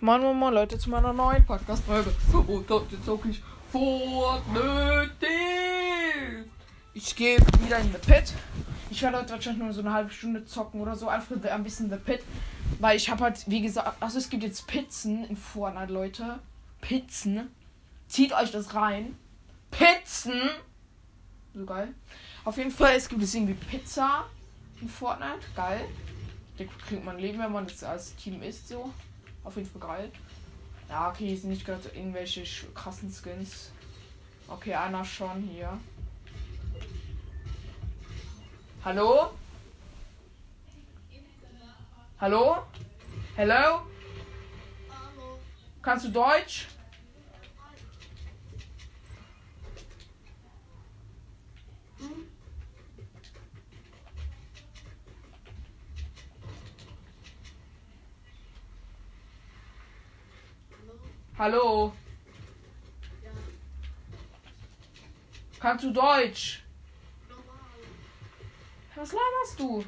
Moin, moin, moin, Leute, zu meiner neuen Podcast-Folge. Und heute zocke ich Fortnite. Ich gehe wieder in The Pit. Ich werde heute wahrscheinlich nur so eine halbe Stunde zocken oder so. Einfach ein bisschen The Pit. Weil ich habe halt, wie gesagt, also es gibt jetzt Pizzen in Fortnite, Leute. Pizzen. Zieht euch das rein. Pizzen. So geil. Auf jeden Fall, es gibt es irgendwie Pizza in Fortnite. Geil. Da kriegt man Leben, wenn man das als Team isst, so. Auf jeden Fall geil. Ja, okay, hier sind nicht gerade irgendwelche krassen Skins. Okay, einer schon hier. Hallo? Hallo? Hello? Kannst du Deutsch? Hallo? Kannst du Deutsch? Was laberst du?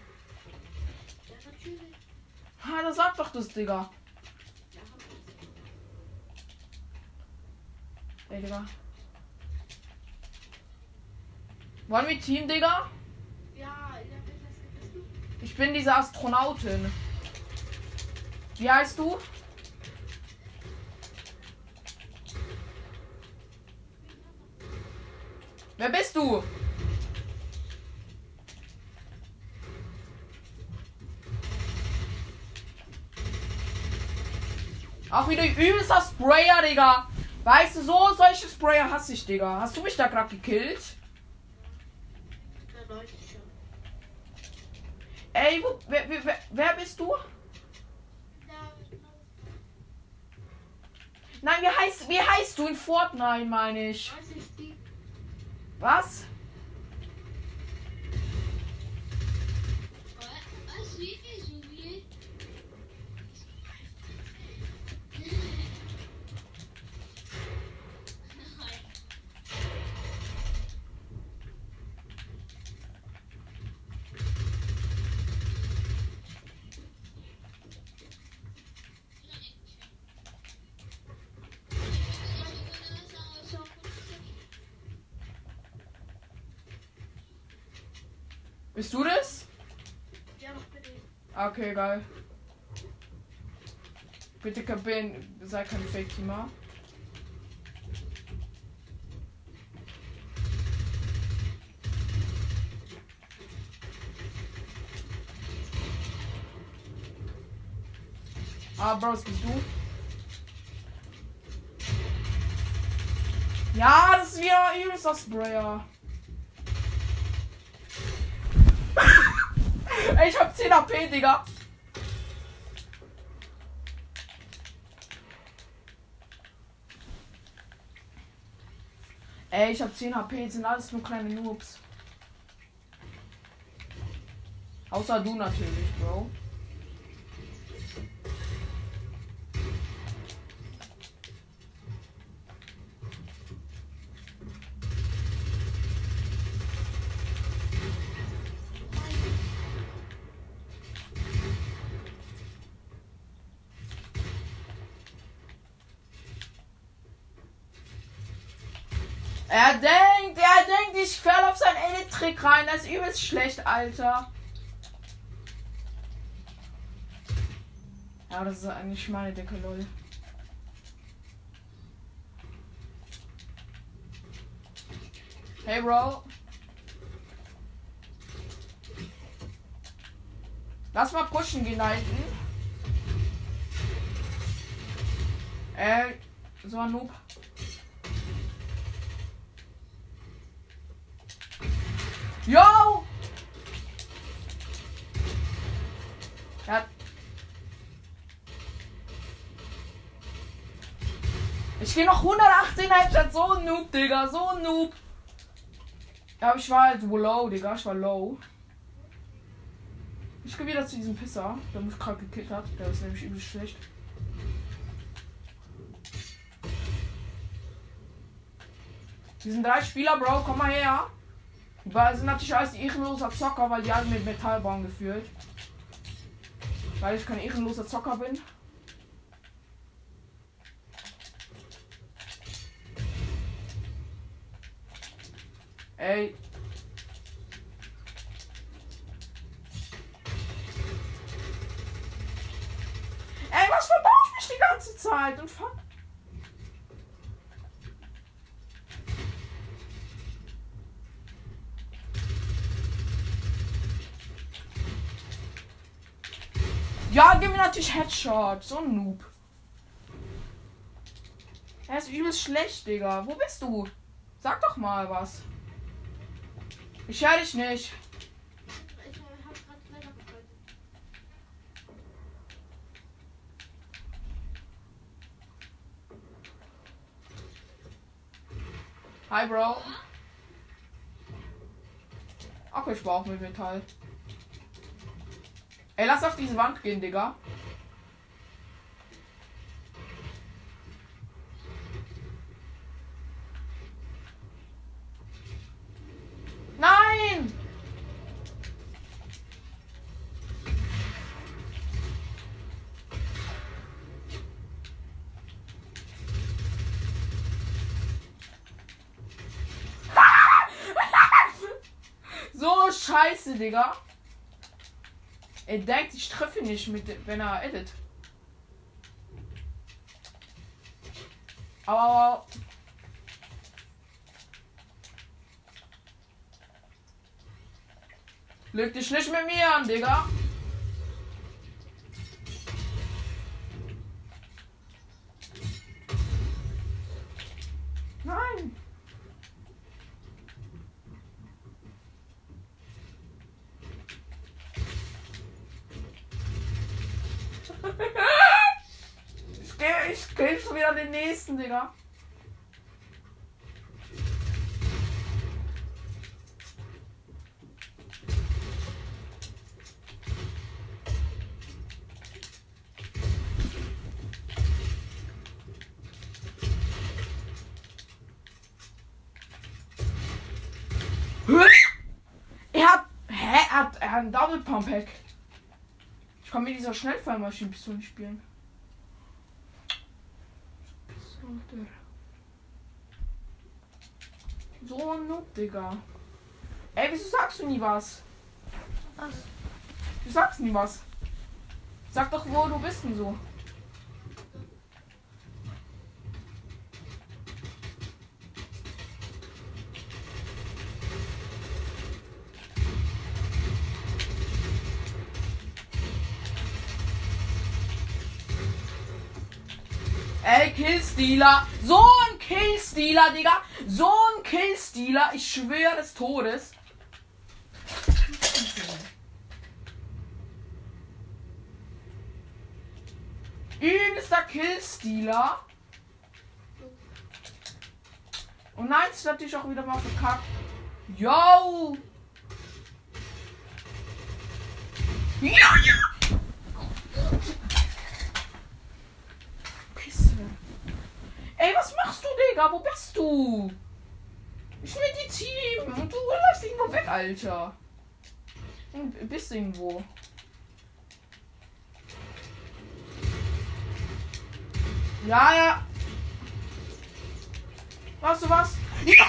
Ha, das sagt doch das, Digga. Ey, Digga. Wollen wir Team, Digga? Ich bin diese Astronautin. Wie heißt du? Wer bist du? Auch wieder übelster Sprayer, Digga. Weißt du, so solche Sprayer hasse ich, Digga. Hast du mich da gerade gekillt? Ey, wo, wer, wer, wer bist du? Nein, wie heißt, wie heißt du in Fortnite, meine ich? Was? Bist du das? Ja, bitte. Okay, geil. Bitte Kabin, sei kein Fake-Teamer. Ah, Bros, bist du? Ja, das ist wieder übelster Sprayer. Ey, ich hab 10 AP, Digga. Ey, ich hab 10 HP, sind alles nur kleine Noobs. Außer du natürlich, Bro. Er denkt, er denkt, ich fall auf seinen Edit-Trick rein. Das ist übelst schlecht, Alter. Ja, das ist eigentlich meine Decke, lol. Hey, Bro. Lass mal pushen hinten. Äh, so ein Noob. 118 Headshot. So ein Noob, Digga. So ein Noob. Aber ich war halt low, Digga. Ich war low. Ich gehe wieder zu diesem Pisser, der mich gerade gekillt hat. Der ist nämlich übel schlecht. Die sind drei Spieler, Bro, komm mal her. Beiden sind natürlich alles ehrenloser Zocker, weil die alle mit Metall bauen gefühlt. Weil ich kein ehrenloser Zocker bin. Ey. Ey, was verbaue ich mich die ganze Zeit? Und fuck. Ja, gib mir natürlich Headshot. So ein Noob. Er ist übelst schlecht, Digga. Wo bist du? Sag doch mal was. Ich höre dich nicht. Hi, Bro. Ach, ich brauche mit Metall. Ey, lass auf diese Wand gehen, Digga. Nein! So scheiße, Digga. Er denkt, ich treffe ihn nicht, mit, wenn er edit. Aber. Leg dich nicht mit mir an, Digga. Nächsten, Digga. Er hat. Er hat, er hat einen Double Pump Hack. Ich kann mit dieser Schnellfallmaschinenpistole spielen. So, der. So ein Noob, Digga. Ey, wieso sagst du nie was? Was? Du sagst nie was. Sag doch, wo du bist und so. Killstealer. So ein Killstealer, Digga. So ein Killstealer. Ich schwöre des Todes. Übelster Killstealer. Und nein, es hat dich auch wieder mal verkackt. Yo! Ja, ja! Ey, was machst du, Digga? Wo bist du? Ich meditiere und du läufst irgendwo weg, Alter. Und bist irgendwo. Ja, ja. Weißt du was? Ja!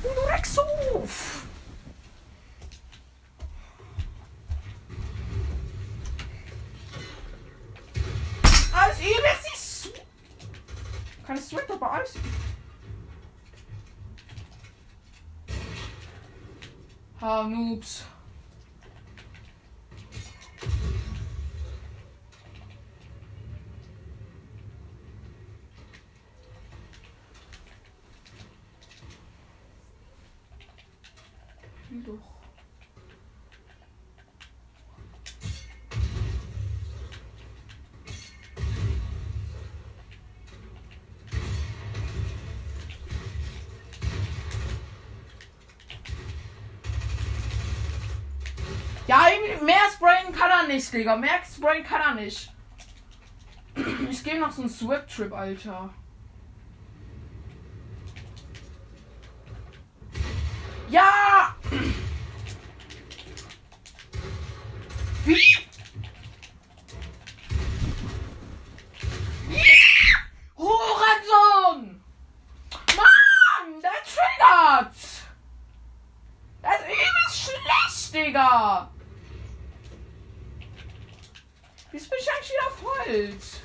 Du Rexhof! Alles ihr wisst nicht. Keine Sweat, aber alles. Ha, Noobs. Doch. Mehr sprayen kann er nicht, Digga. Mehr sprayen kann er nicht. Ich gehe noch so einen Swap-Trip, Alter. Ja! Wie? Hurensohn! Mann, der triggert! Das ist übelst schlecht, Digga! Jetzt bin ich eigentlich wieder auf Holz.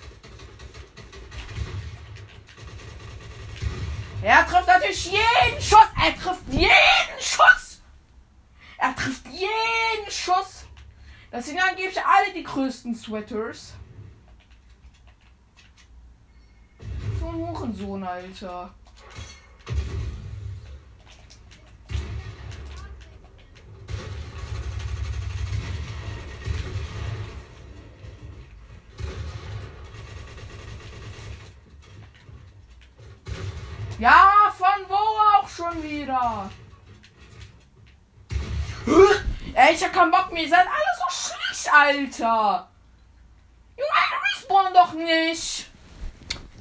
Er trifft natürlich jeden Schuss. Er trifft jeden Schuss. Er trifft jeden Schuss. Das sind angeblich alle die größten Sweaters. So ein Hurensohn, Alter. Ja, von wo auch schon wieder? Ey, ich hab keinen Bock mehr. Ihr seid alle so schlecht, Alter. Nicht.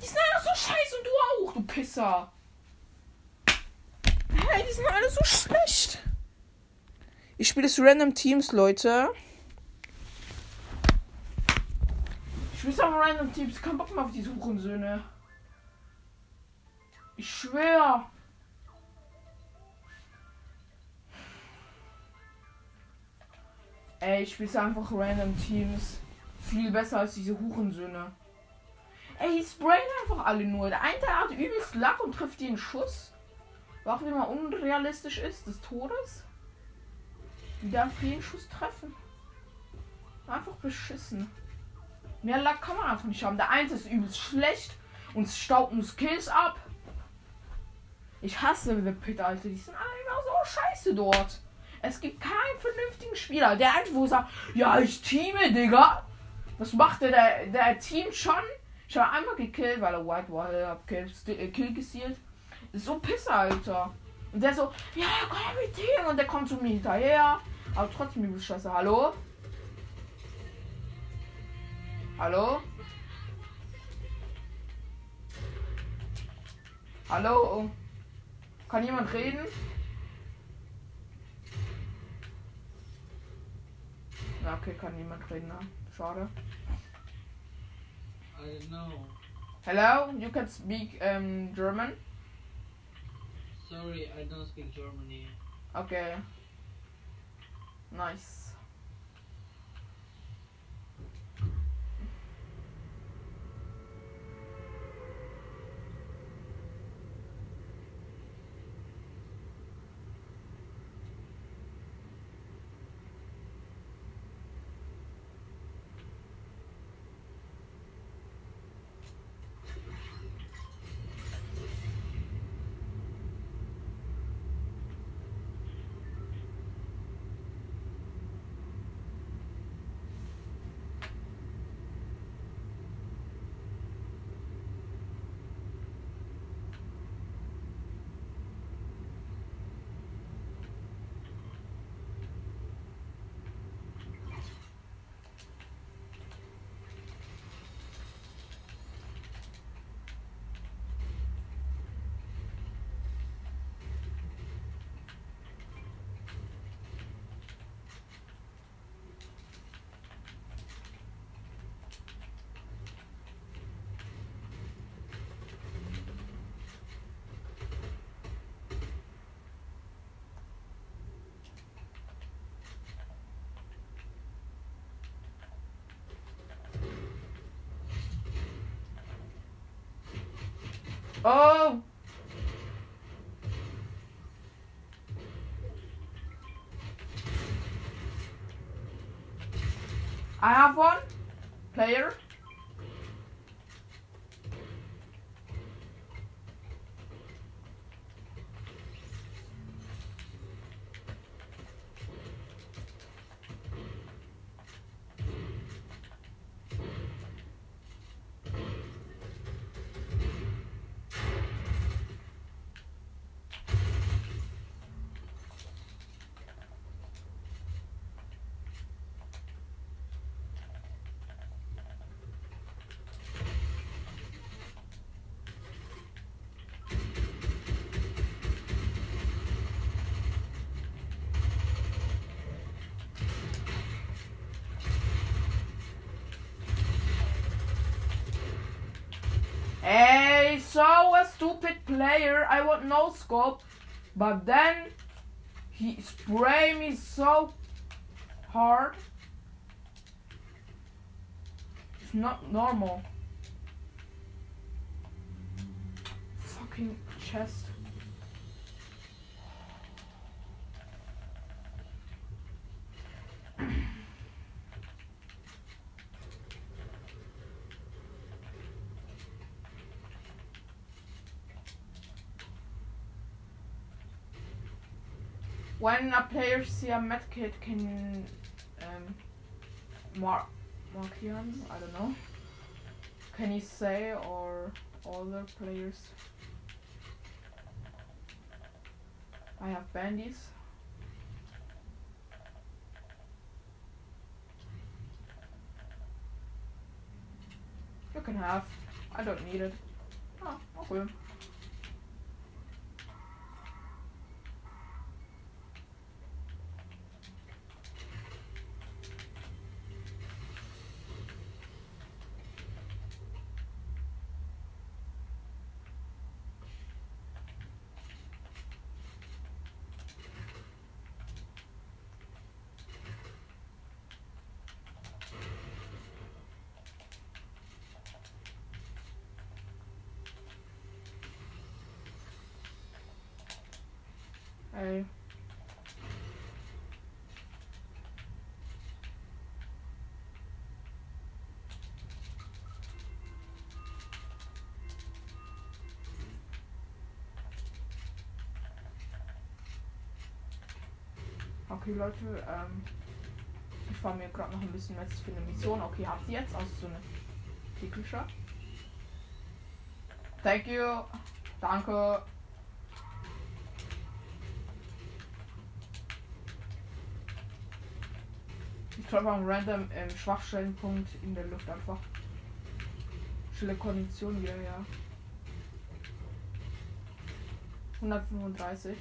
Die sind alle so scheiße und du auch, du Pisser. Hey, die sind alle so schlecht. Ich spiele das Random Teams, Leute. Ich spiele aber Random Teams. Kein Bock mehr auf diese Hurensöhne. Ich schwör. Ey, ich spiele einfach Random Teams. Viel besser als diese Hurensöhne. Ey, die sprayen einfach alle nur. Der eine hat übelst Lack und trifft den Schuss. Was auch immer unrealistisch ist, des Todes. Die darf jeden Schuss treffen. Einfach beschissen. Mehr Lack kann man einfach nicht haben. Der eine ist übelst schlecht und staubt nur Skills ab. Ich hasse The Alter. Die sind alle immer so scheiße dort. Es gibt keinen vernünftigen Spieler. Der einfach sagt, ja, ich teame, Digga. Was macht der? Der, der teamt schon. Ich habe einmal gekillt, weil er White war. Er hat Kill, äh, Kill gesealt. So Pisser, Alter. Und der so, ja, komm mit Team. Und der kommt zu mir hinterher. Aber trotzdem übel scheiße. Hallo? Hallo? Hallo? Kann jemand reden? Na, okay, kann niemand reden. Ne? Schade. I don't know. Hello, you can speak um, German? Sorry, I don't speak Germany. Okay. Nice. Oh! I have one player. So a stupid player. I want no scope. But then he spray me so hard. It's not normal. Fucking chest. When a player see a medkit can um, mark mark him, I don't know. Can you say or other players? I have bandies. You can have. I don't need it. Oh, okay. Okay, Leute, ähm, ich fahre mir gerade noch ein bisschen Metz für eine Mission. Okay, habt ihr jetzt? Also so eine Pickelshot. Thank you. Danke. Ich treffe einen random ähm, Schwachstellenpunkt in der Luft einfach. Schnelle Kondition hier, ja. 135.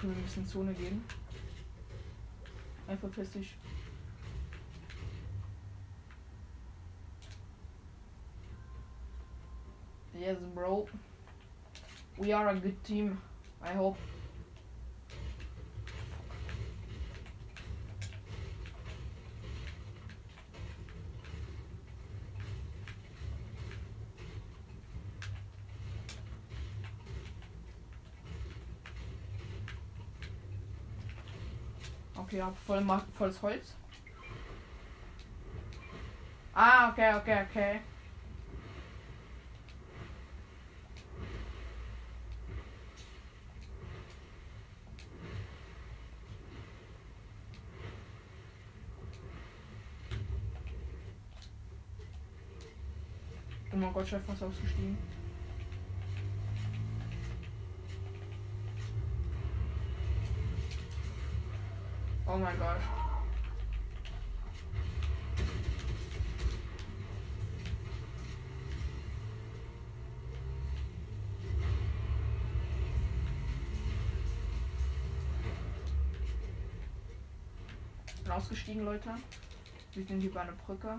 Okay, wir müssen Zone gehen. Einfach dich. Yes, bro. We are a good team. I hope. Hab voll volles Holz. Ah, okay, okay, okay. Oh mein Gott, Chef, was ausgestiegen. Oh mein Gott. Ausgestiegen, Leute. Wir sind hier bei einer Brücke.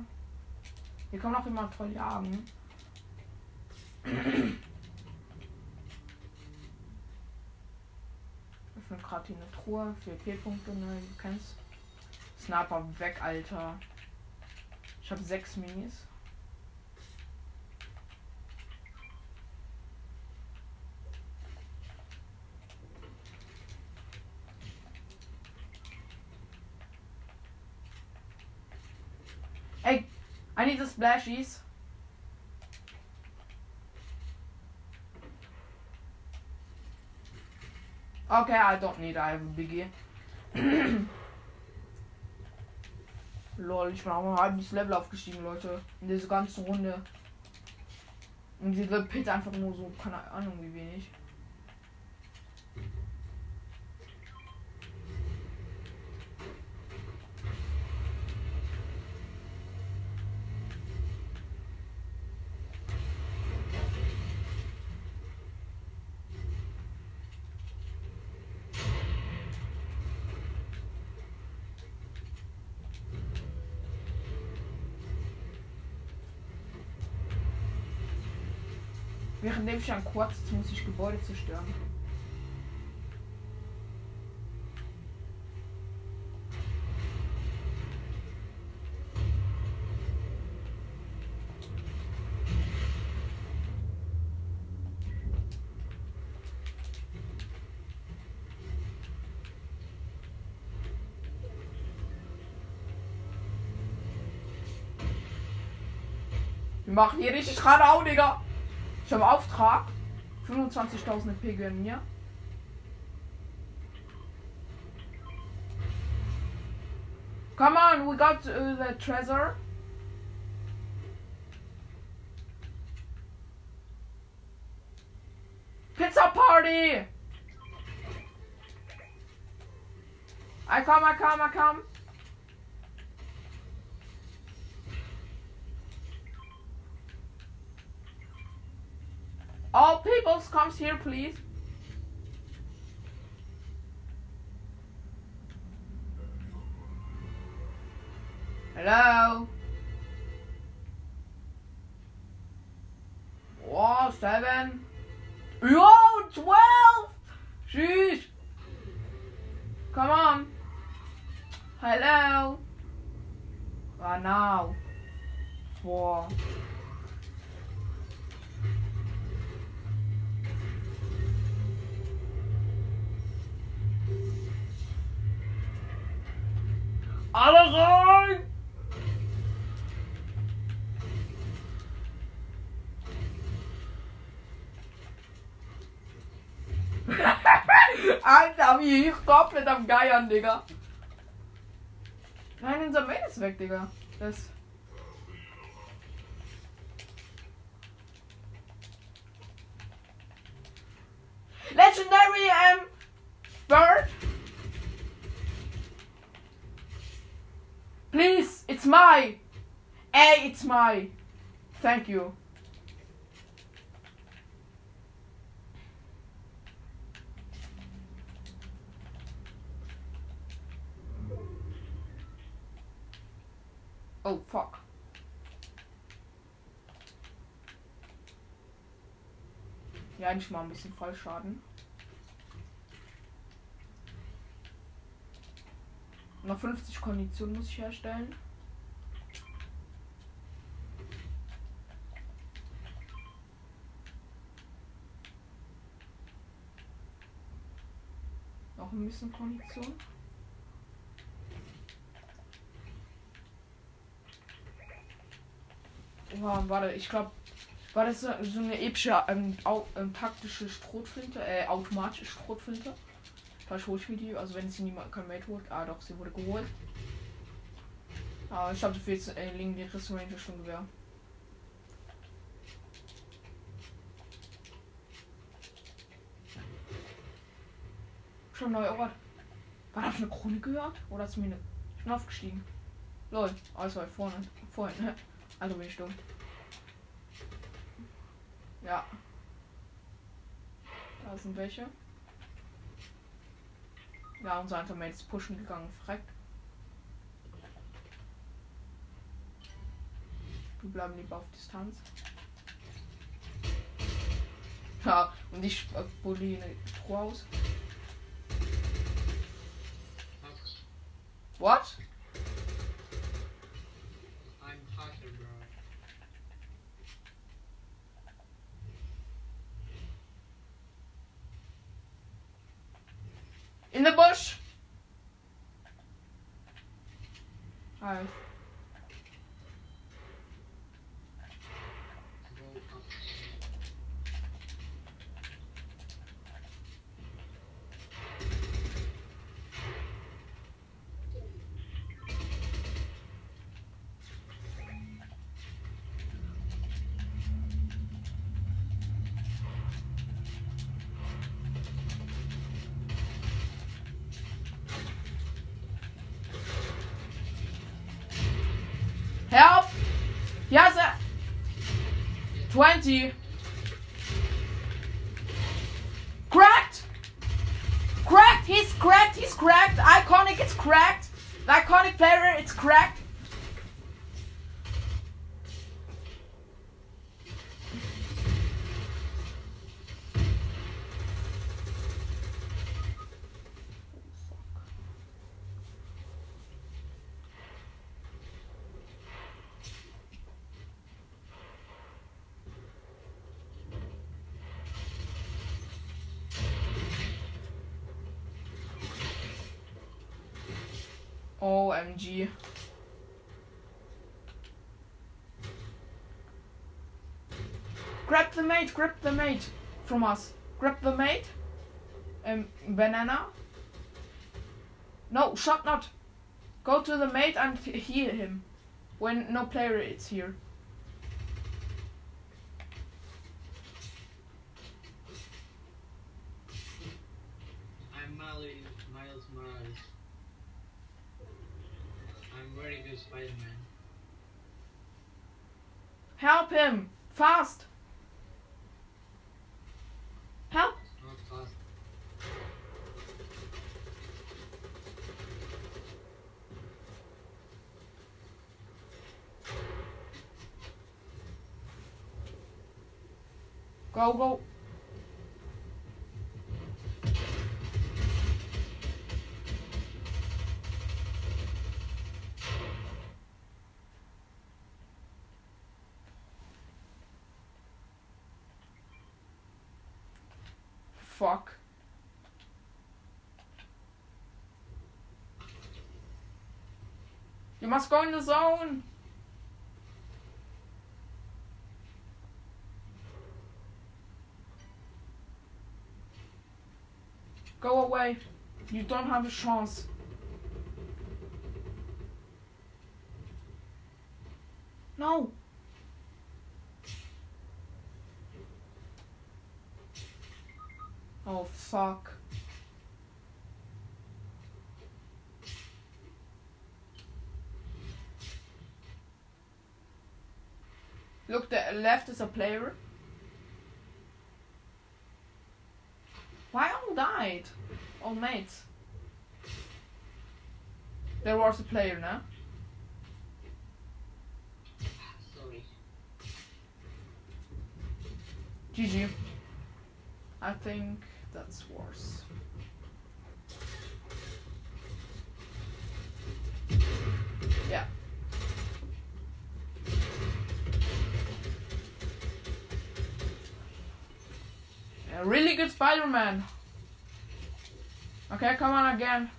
Hier kann auch jemand voll jagen. Öffne gerade hier eine Truhe für P-Punkte, ne? Du kennst. Sniper weg, Alter. Ich habe sechs Minis. Ey, I need the splashies. Okay, I don't need I have a biggie. Lol, ich bin auch ein halbes Level aufgestiegen, Leute. In dieser ganzen Runde. Und diese Pit einfach nur so, keine Ahnung wie wenig. Währenddem ich an sitze, muss ich Gebäude zerstören. Wir machen hier richtig Radau, Digga. Ich habe Auftrag. 25.000 EP gönnen mir. Come on, we got uh, the treasure. Pizza party! I come, I come, I come. All peoples comes here, please. Hello. Wow, seven. Yo, twelve. Sheesh. Come on. Hello. Ah, now. Four. Alle rein! Alter, wie ich komplett am Geiern, Digga. Nein, unser Main ist weg, Digga. Das. Legendary um Bird. Please, it's my. Hey, it's my. Thank you. Oh, fuck. Ja, nicht mal ein bisschen Fallschaden. Noch 50 Konditionen muss ich herstellen. Noch ein bisschen Kondition. Oha, warte, ich glaube, war das so eine epische ähm, au, ähm, taktische Strohflinte, äh, automatische Strohflinte? Falsch mir die, also wenn sie niemand kein Mate holt. Ah doch, sie wurde geholt. Aber ich habe dafür jetzt äh, liegen die Ranger schon Gewehr. Schon neuer Ort. War das eine Krone gehört? Oder du mir eine. Ich bin aufgestiegen. Lol, alles war vorne. Vorhin, ne? Also bin ich dumm. Ja. Da sind welche. Ja, unser Antimate ist pushen gegangen. Freck. Wir bleiben lieber auf Distanz. Ja, und ich bully eine Truhe aus. What? Help! Yes, sir. 20. Grab the mate, grab the mate from us. Grab the mate. Um, banana. No, shot not. Go to the mate and heal him when no player is here. I'm Miles, Miles Morales. I'm very good Spider-Man. Help him! Fast! Help! Not fast. Go, go. Fuck. You must go in the zone. Go away. You don't have a chance. No. Oh fuck. Look, the left is a player. Why all died? All mates. There a player now. Sorry. GG. I think that's worse. Yeah. A really good Spider-Man. Okay, come on again.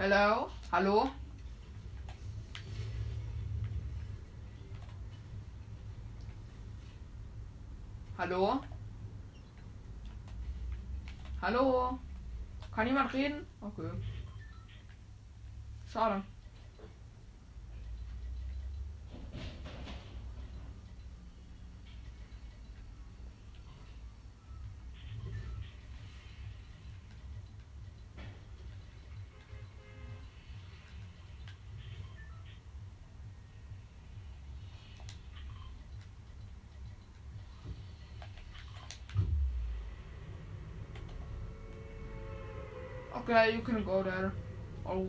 Hello? Hallo? Hallo? Hallo? Kann jemand reden? Okay. Schade. Okay, you can go there. Oh.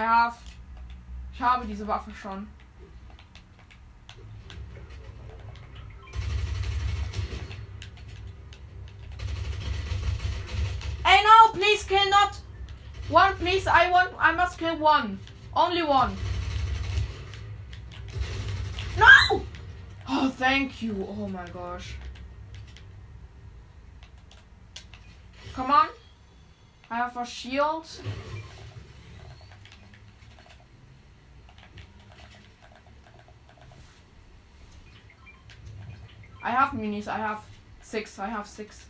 I have. Ich habe diese Waffe schon. Hey no, please kill not one, please. I want. I must kill one. Only one. No! Oh, thank you. Oh my gosh. Come on. I have a shield. I have. I have six. I have six.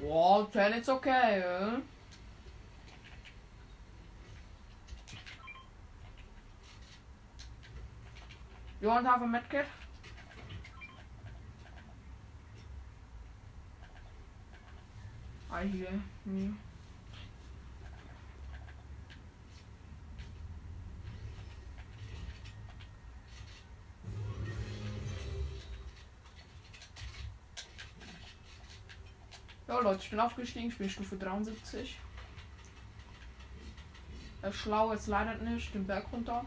Well, then it's okay. Huh? You want to have a medkit? Hear me. Ja Leute, ich bin aufgestiegen, ich bin Stufe 73. Er ist schlau jetzt leider nicht, den Berg runter.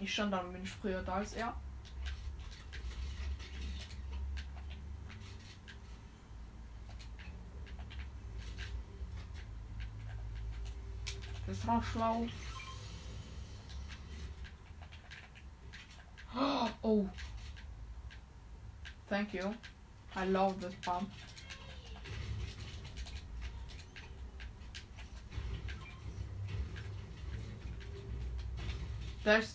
Ich stand dann bin ich früher da als er. Schlau. Oh. Thank you. I love this pump. There's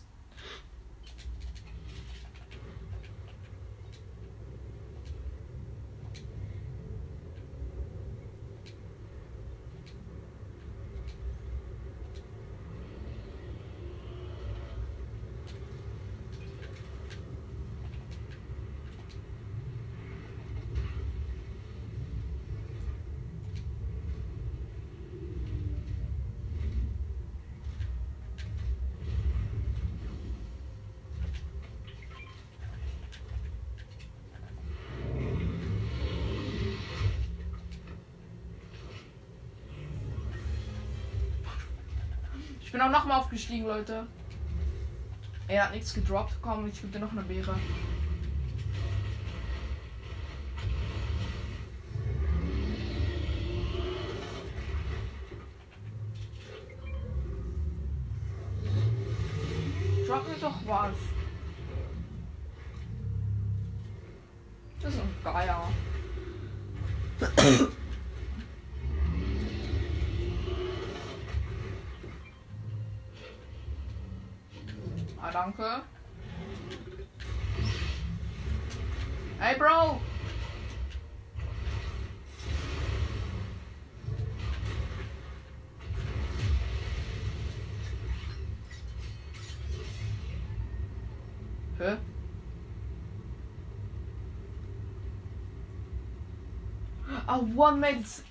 nochmal aufgestiegen, Leute. Er hat nichts gedroppt. Komm, ich gebe dir noch eine Beere. Drop mir doch was. Das ist ein Geier. Ah, danke. Hey, Bro! Hä? One minute.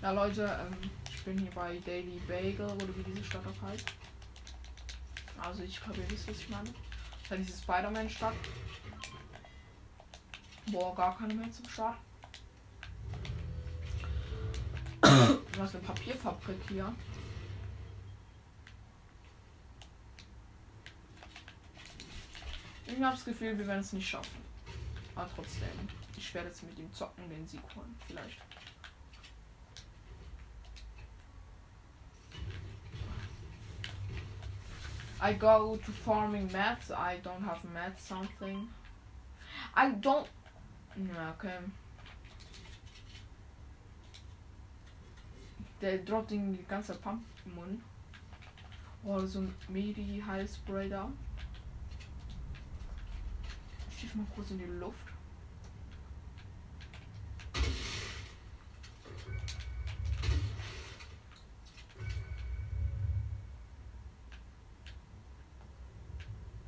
Ja, Leute, ähm, ich bin hier bei Daily Bagel oder wie diese Stadt auch heißt. Also, ich glaube, ihr wisst, was ich meine. Das ist ja diese Spider-Man-Stadt. Boah, gar keine mehr zum Start. Hast eine Papierfabrik hier. Ich habe das Gefühl, wir werden es nicht schaffen. Aber trotzdem, ich werde jetzt mit ihm zocken, den Sieg holen. Vielleicht. I go to farming mats. I don't have mats something. I don't. Okay. Der droppt den ganze Pumpgun. Oder so ein Medi Heilspray da. Ich schief mal kurz in die Luft.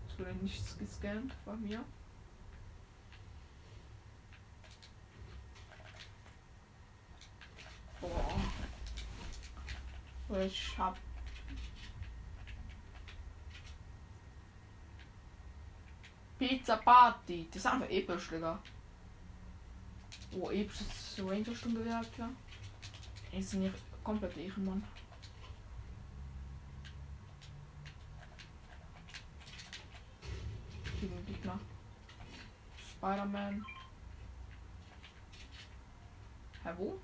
Es wurde nichts gescannt bei mir. Pizza Party. Das ist einfach episch, Digga. Oh, episches Ranger-Stundenwerk, ja. Ist nicht komplett Ehrenmann. Gegen Gegner. Spider-Man. Hä, wo?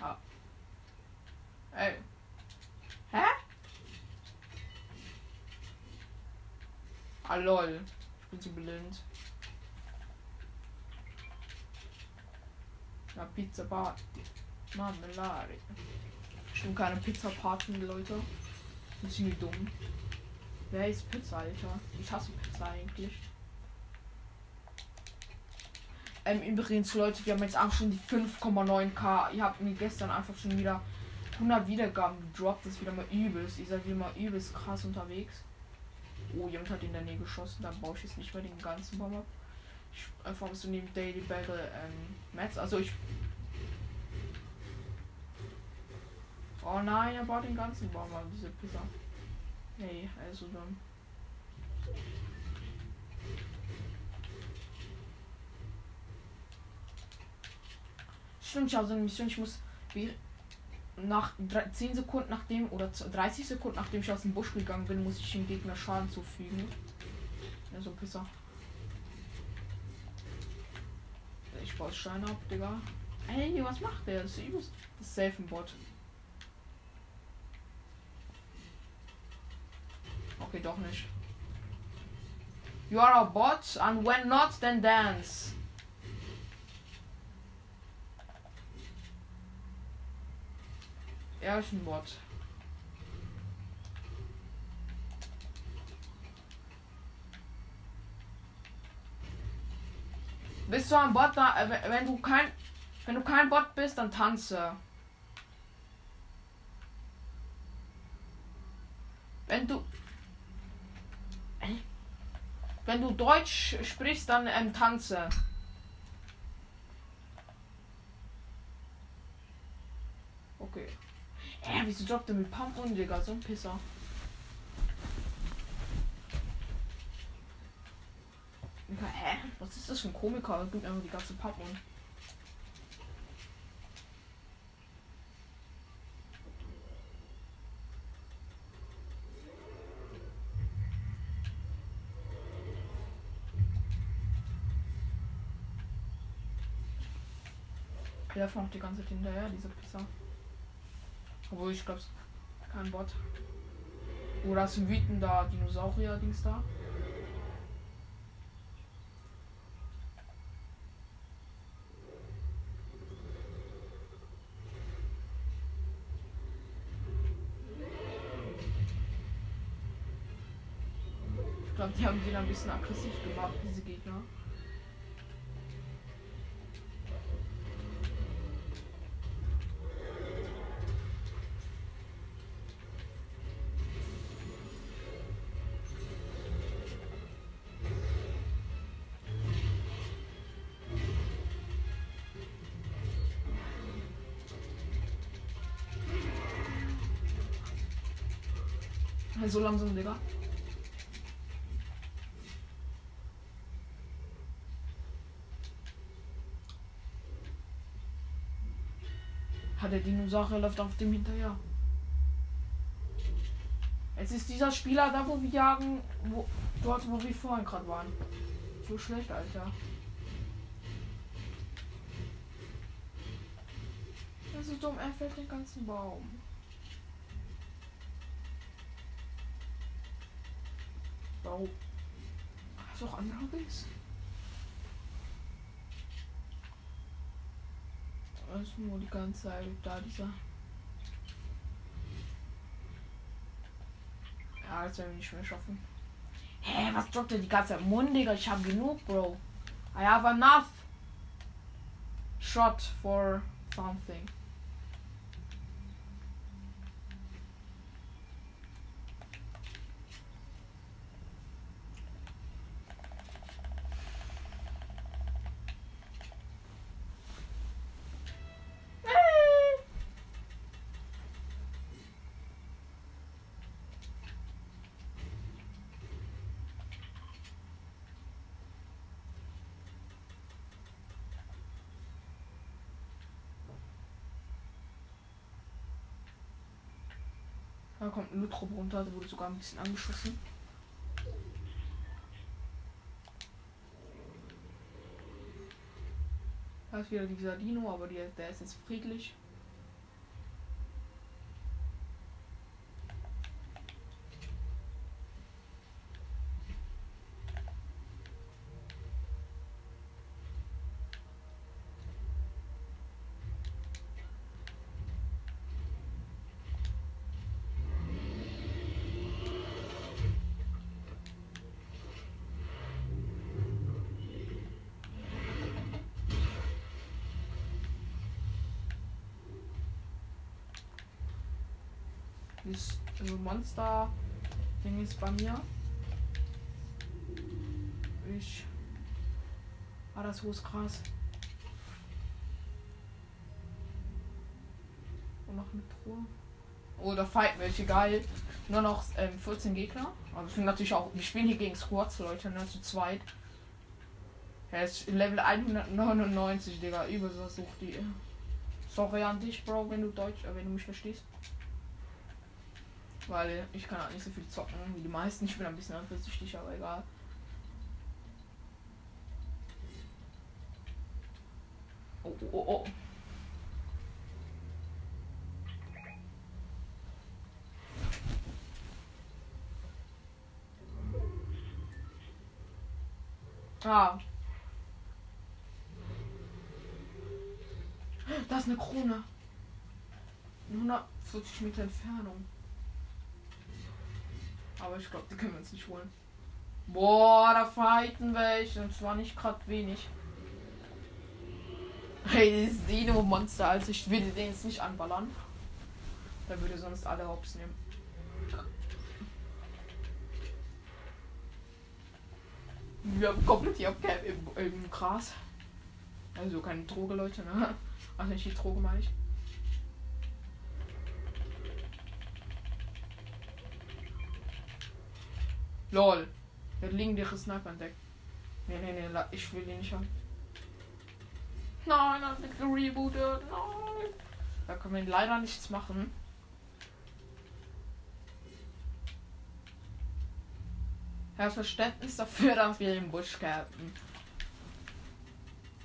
Ah. Ey. Hä? Ah, lol. Zu blind. Na, Pizza Party. Marmelade. Ich bin keine Pizza Party, Leute. Das ist irgendwie dumm. Wer ist Pizza, Alter? Ich hasse Pizza eigentlich. Ähm, übrigens, Leute, wir haben jetzt auch schon die 5,9k. Ihr habt mir gestern einfach schon wieder 100 Wiedergaben gedroppt. Das ist wieder mal übelst. Ihr seid wieder mal übelst krass unterwegs. Oh, jemand hat in der Nähe geschossen. Da baue ich jetzt nicht mehr den ganzen Baum ab. Ich einfach so neben Daily Battle ähm, Mats. Also ich. Oh nein, er baut den ganzen Baum ab, diese Pizza. Nee, also dann. Stimmt, ich habe so eine Mission, ich muss wie nach drei- 10 Sekunden nachdem oder z- 30 Sekunden nachdem ich aus dem Busch gegangen bin, muss ich dem Gegner Schaden zufügen. Ja, so Pisser. Ich baue Steine ab, Digga. Ey, was macht der? Das ist. Das ist ein Bot. Okay, doch nicht. You are a bot and when not, then dance. Er ist ein Bot. Bist du ein Bot da? wenn- Wenn du kein, wenn du kein Bot bist, dann tanze. Wenn du, wenn du Deutsch sprichst, dann ähm, tanze. Okay. Äh, wieso droppt er mit Pump und Digga? So ein Pisser. Hä? Was ist das für ein Komiker? Er gibt einfach die ganze Pump und. Der noch die ganze Zeit hinterher, diese Pisser. Obwohl ich glaube, kein Bot. Oder ist ein wütender Dinosaurier-Dings da? Ich glaube, die haben den ein bisschen aggressiv gemacht, diese Gegner. So langsam, Digga. Hat der Dinosaurier läuft auf dem hinterher. Es ist dieser Spieler da, wo wir jagen, wo, dort, wo wir vorhin gerade waren. So schlecht, Alter. Das ist dumm, er fällt den ganzen Baum. Warum? Hast du auch andere Hobbys? Das ist nur die ganze Zeit da, dieser. Ja, das werden wir nicht mehr schaffen. Hä, was droppt der die ganze Zeit? Mund, Digga, ich hab genug, Bro. I have enough. Shot for something. Lutrop runter, der wurde sogar ein bisschen angeschossen. Da ist wieder dieser Dino, aber der ist jetzt friedlich. Das also Monster-Ding ist bei mir. Ich. Ah, das hohes Gras. Und noch eine Truhe. Oh, da fighten welche geil. Nur noch ähm, 14 Gegner. Aber wir sind natürlich auch. Wir spielen hier gegen Squads, Leute, ne? Zu zweit. Er ist Level 199, Digga. Übel so sucht die. Sorry an dich, Bro, wenn du Deutsch, äh, wenn du mich verstehst. Weil ich kann halt nicht so viel zocken wie die meisten. Ich bin ein bisschen anfällig, aber egal. Oh, oh, oh, oh. Ah. Da ist eine Krone. In 140 Meter Entfernung. Aber ich glaube, die können wir uns nicht holen. Boah, da fighten welche. Und zwar nicht gerade wenig. Hey, ist Dino-Monster. Also ich will den jetzt nicht anballern. Der würde sonst alle Hops nehmen. Wir haben komplett hier im, im Gras. Also keine Droge, Leute, ne? Also nicht die Droge, meine ich. Lol. Der legendäre Sniper entdeckt. Nee, nee, nee, ich will ihn nicht haben. Nein, er wird gerebootet. Nein. Da können wir leider nichts machen. Herr Verständnis dafür, dass wir im Busch campen.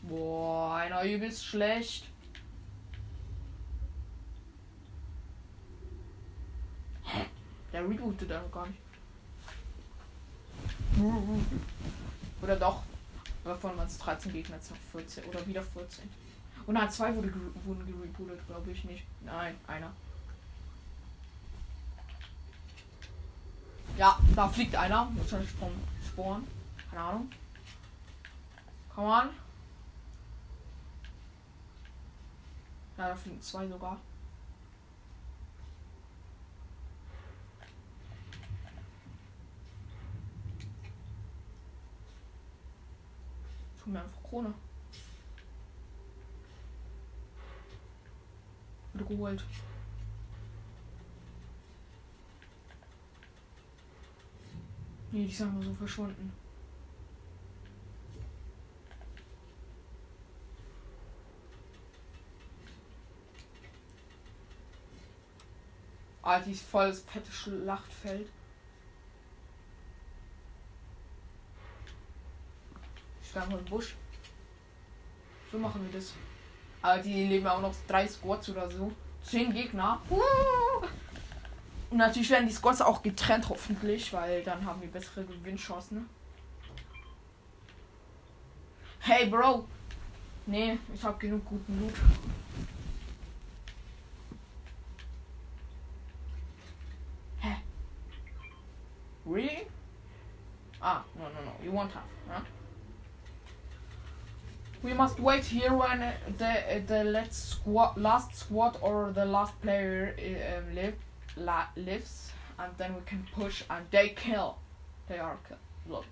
Boah, einer übelst schlecht. Der rebootet da gar nicht. Oder doch. Davon waren es 13 Gegner, jetzt noch 14. Oder wieder 14. Und nein, zwei wurde, wurden gerebootet, glaube ich nicht. Nein, einer. Ja, da fliegt einer. Wahrscheinlich vom Spawn. Keine Ahnung. Komm an. Ja, da fliegen zwei sogar. Tu mir einfach Krone. Wurde geholt. Nee, die sind einfach so verschwunden. Ah, die ist voll das fette Schlachtfeld. Sterben im Busch. So machen wir das. Aber die leben auch noch drei Squads oder so. Zehn Gegner. Und natürlich werden die Squads auch getrennt, hoffentlich, weil dann haben wir bessere Gewinnchancen. Hey, Bro. Nee, ich habe genug guten Loot. Hä? Really? Ah, no, no, no. You won't have, huh? We must wait here when the the last squad, last squad or the last player um, live, la, lives, and then we can push and they kill. They are kill. Look.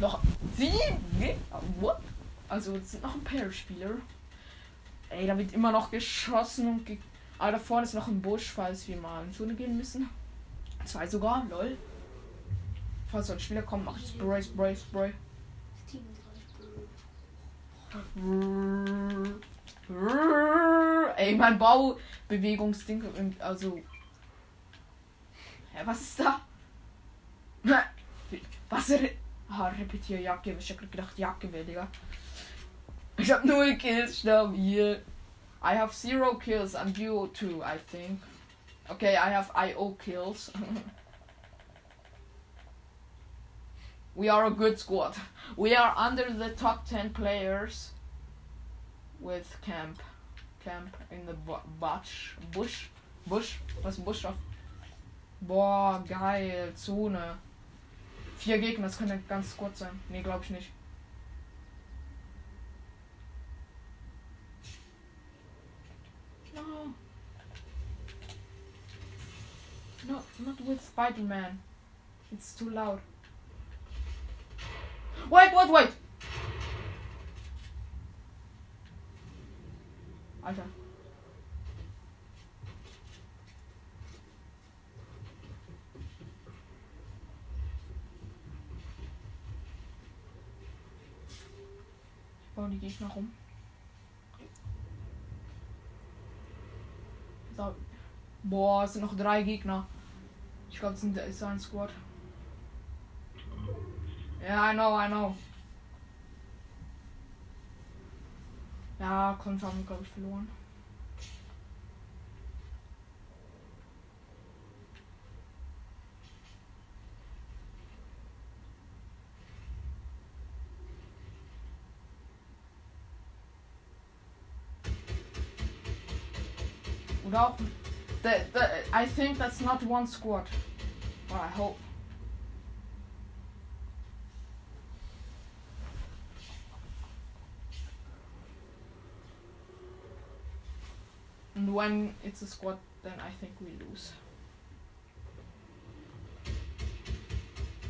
Noch sieben? What? Also es sind noch ein paar Spieler. Ey, da wird immer noch geschossen und ge Aber da vorne ist noch ein Busch, falls wir mal in Zone gehen müssen. Zwei sogar, lol. Falls so ein Spieler kommt, mache ich Spray, Spray, Spray. Ey, mein Baubewegungsding. im- Also. Hä, was ist da? Was? Ah, repetier Jacke. Ich hab gedacht, wäre, Digga. Ich hab null Kills, sterben hier. I have zero kills and you too, I think. Okay, I have IO kills. we are a good squad. We are under the top 10 players with camp. Camp in the bu- bush. Bush? Bush? Was Busch auf? Boah, geil. Zone. Vier Gegner, das könnte ganz kurz sein. Nee, glaub ich nicht. No. No, not with Spider-Man. It's too loud. Wait, wait, wait! Alter. Ich baue die Gegner rum. Boah, es sind noch drei Gegner. Ich glaube, es ist ein Squad. Ja, I know, I know. Ja, haben wir, glaube ich, verloren. Oder auch. The, the, I think that's not one squad. Well, I hope. And when it's a squad, then I think we lose.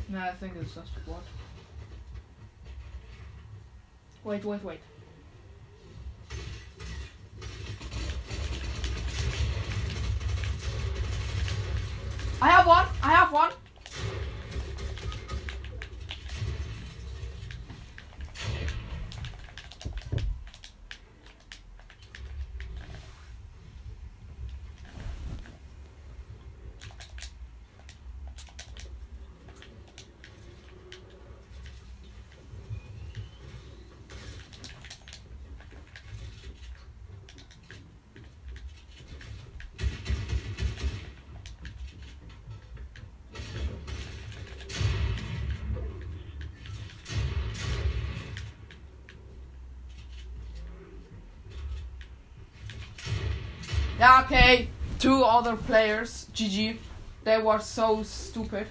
No, I think it's just a squad. Wait, wait, wait. I have one. I have one. Yeah, okay. Two other players, GG. They were so stupid.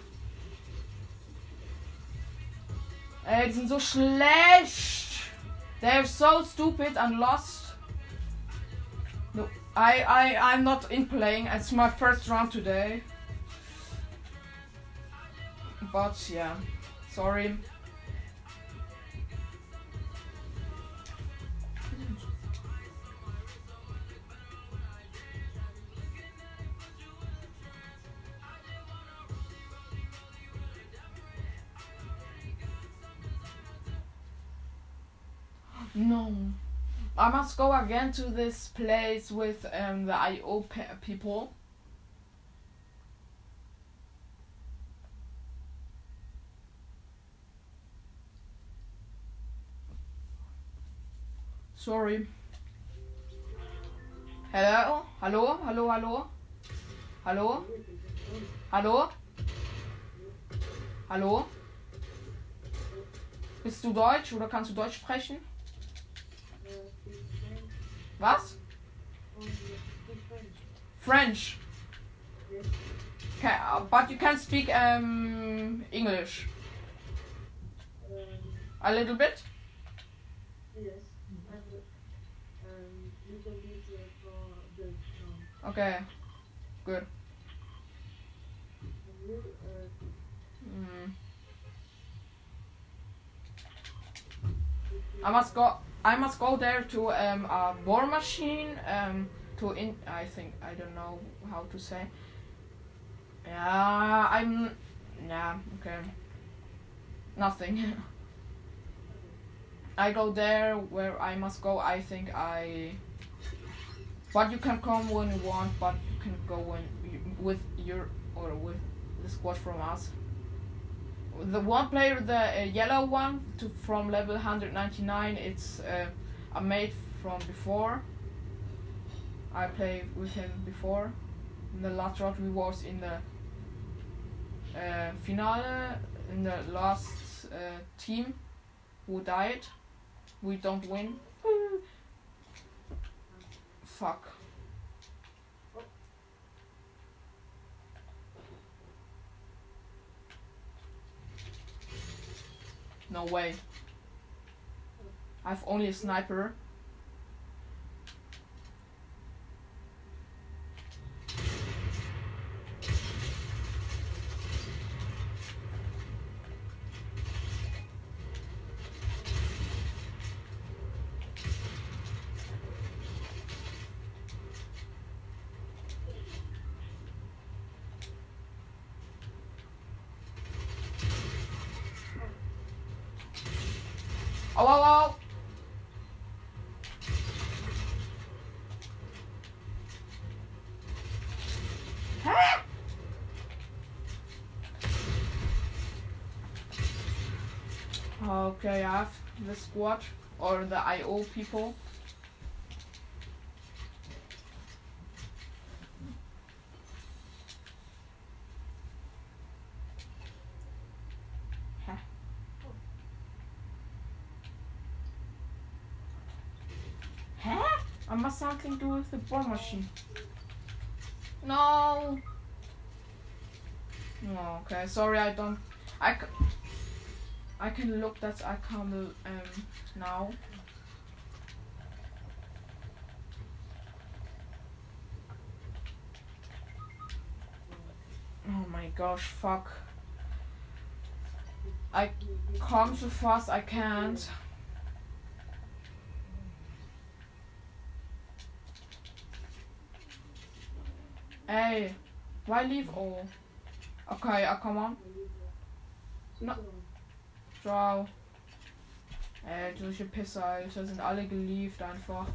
Ey, die sind so schlecht. They're so stupid and lost. No, I, I, I'm not in playing. It's my first round today. But yeah, sorry. Go again to this place with um, the IO pe- people. Sorry. Hello? Hallo? Hallo? Hallo? Hallo? Hallo? Hallo? Bist du Deutsch oder kannst du Deutsch sprechen? Was? French. Okay, uh, but you can speak um, English a little bit. Yes, and um, little bit uh, for the um, Okay, good. and you, uh, Mm. I must go. I must go there to um, a war machine. Um, to in. I think I don't know how to say. Yeah, I'm. Yeah. Okay. Nothing. I go there where I must go. I think I But you can come when you want, but you can go when you, with your or with the squad from us. The one player, the uh, yellow one, to from level 199, it's uh, a mate from before. I played with him before. In the last round, we was in the uh, finale in the last uh, team who died. We don't win. Fuck. No way. I've only a sniper. Au, au, au. Hä? Okay, I have the squad or the IO people. Hä? I must something do with the bomb machine. No. No, okay. Sorry, I don't. I. I can look that I can um now. Oh my gosh, fuck. I come so fast I can't. Hey, why leave all? Okay, I come on. No. Ciao. Ey, solche Pisser, Alter, sind alle gelieft einfach.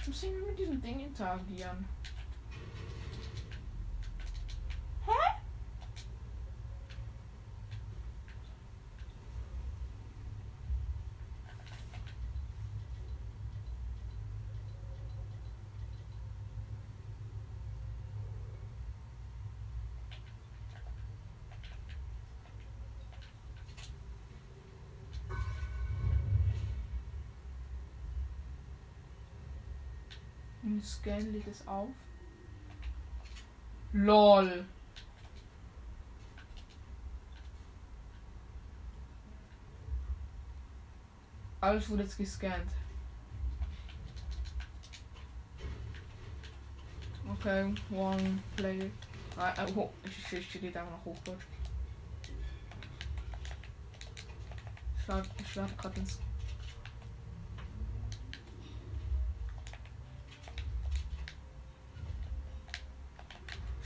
Ich muss irgendwie mit diesem Ding interagieren. Scan lädt es auf. LOL. Alles wurde jetzt gescannt. Okay, one play. Ah, äh, ho ich, ich steht einfach noch Hochdeutsch. Ich lade gerade ins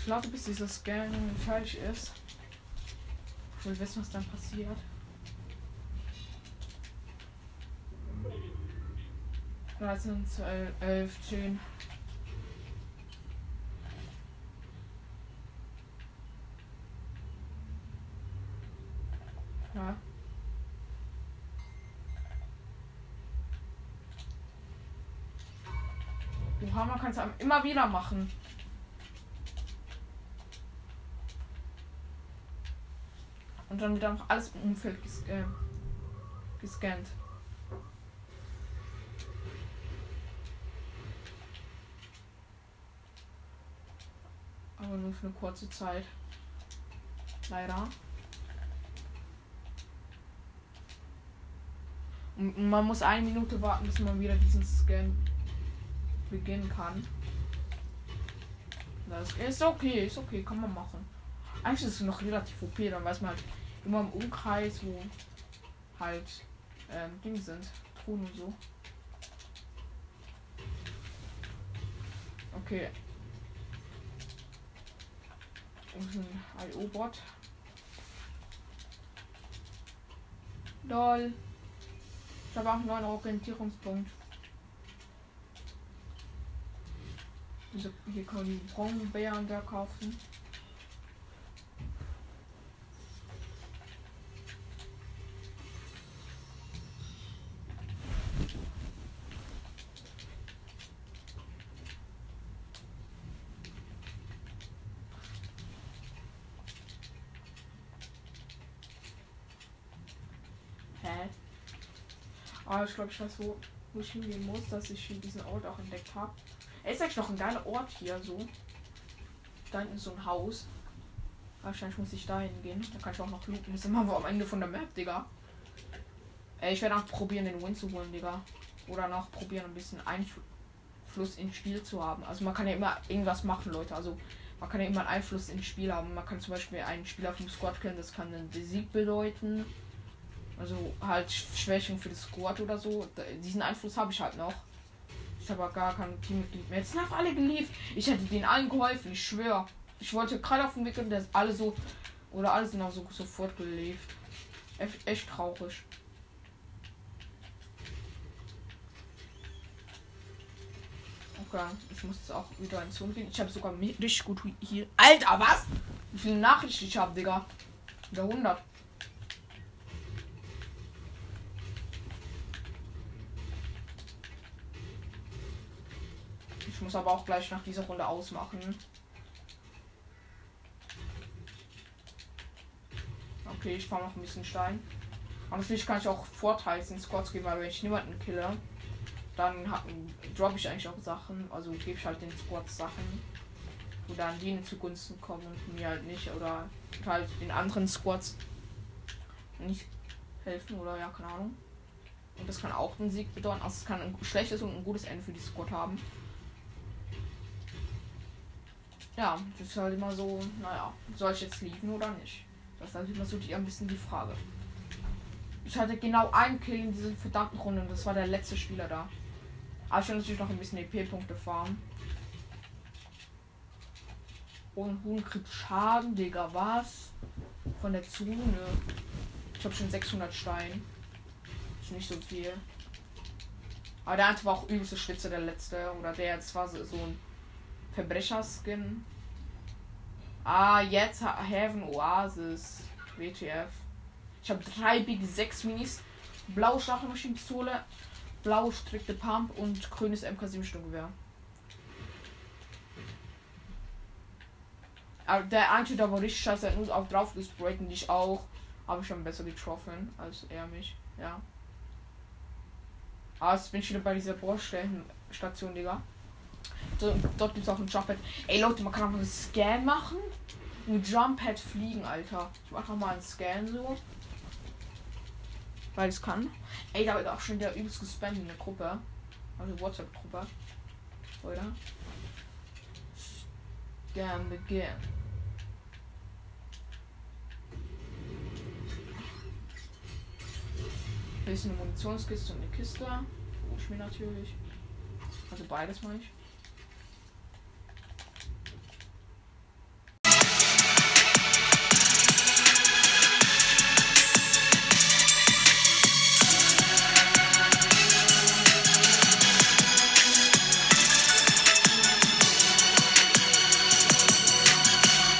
Ich warte, bis dieser Scan fertig ist. Ich will wissen, was dann passiert. Dreizehn, zwölf, elf, zehn. Ja. Du Hammer kannst du immer wieder machen. Und dann wieder noch alles im Umfeld ges äh, gescannt. Aber nur für eine kurze Zeit. Leider. Und man muss eine Minute warten, bis man wieder diesen Scan beginnen kann. Das ist okay, ist okay, kann man machen. Eigentlich ist es noch relativ OP, dann weiß man halt immer im Umkreis, wo halt ähm, Dinge sind. Truhen und so. Okay. Und ein IO-Bot. Lol. Ich habe auch einen neuen Orientierungspunkt. Hier kann man die Brombeeren da kaufen. Hä? Ah, ich glaube, ich weiß, wo, wo ich hingehen muss, dass ich hier diesen Ort auch entdeckt habe. Er ist eigentlich noch ein geiler Ort hier, so. Da hinten ist so ein Haus. Wahrscheinlich muss ich da hingehen. Da kann ich auch noch looten. Das ist immer am Ende von der Map, Digga. Ey, ich werde auch probieren, den Win zu holen, Digga. Oder noch probieren, ein bisschen Einfluss ins Spiel zu haben. Also man kann ja immer irgendwas machen, Leute. Also man kann ja immer einen Einfluss ins Spiel haben. Man kann zum Beispiel einen Spieler vom Squad killen, das kann einen Sieg bedeuten. Also halt Schwächung für das Squad oder so. Diesen Einfluss habe ich halt noch. Ich habe aber gar kein Teammitglied mehr. Jetzt sind einfach alle geliefert. Ich hätte denen allen geholfen, ich schwöre. Ich wollte gerade auf dem Weg und das alle so. Oder alle sind auch so sofort gelebt. Echt, echt traurig. Okay, ich muss jetzt auch wieder ins Zoom gehen. Ich habe sogar richtig gut hier. Alter, was? Wie viele Nachrichten ich habe, Digga? Über 100. Ich muss aber auch gleich nach dieser Runde ausmachen. Okay, ich fahre noch ein bisschen Stein. Aber natürlich kann ich auch Vorteils in Squads geben, weil wenn ich niemanden kille, dann droppe ich eigentlich auch Sachen. Also gebe ich halt den Squads Sachen. Wo dann denen zugunsten kommen und mir halt nicht. Oder halt den anderen Squads nicht helfen oder ja, keine Ahnung. Und das kann auch einen Sieg bedeuten. Also es kann ein schlechtes und ein gutes Ende für die Squad haben. Ja, das ist halt immer so, naja, soll ich jetzt lieben oder nicht? Das ist halt immer so die, ein bisschen die Frage. Ich hatte genau einen Kill in dieser verdammten Runde und das war der letzte Spieler da. Aber ich will natürlich noch ein bisschen EP-Punkte fahren. Und Huhn kriegt Schaden, Digga, was? Von der Zone. Ich habe schon 600 Stein. Ist nicht so viel. Aber der andere war auch übelste Spitze, der letzte. Oder der jetzt war so ein Verbrecher-Skin. Ah, jetzt Heaven Oasis. WTF. Ich habe drei Big 6 Minis. Blaue Stachelmaschinenpistole, blaue strikte Pump und grünes MK7 Sturmgewehr. Der einzige, der war richtig scheiße, hat nur auch drauf gesprayt und ich auch. Habe ich schon besser getroffen als er mich. Ja. Ah, jetzt bin ich wieder bei dieser Bohrstellen-Station, Digga. Dort gibt es auch ein Jumppad. Ey Leute, man kann auch einen Scan machen. Ein Jumppad fliegen, Alter. Ich mach noch mal einen Scan so. Weil es kann. Ey, da wird auch schon der übelst gespammt in der Gruppe. Also WhatsApp-Gruppe. Oder? Scan begin. Ist eine Munitionskiste und eine Kiste. Ich mir natürlich. Also beides mache ich.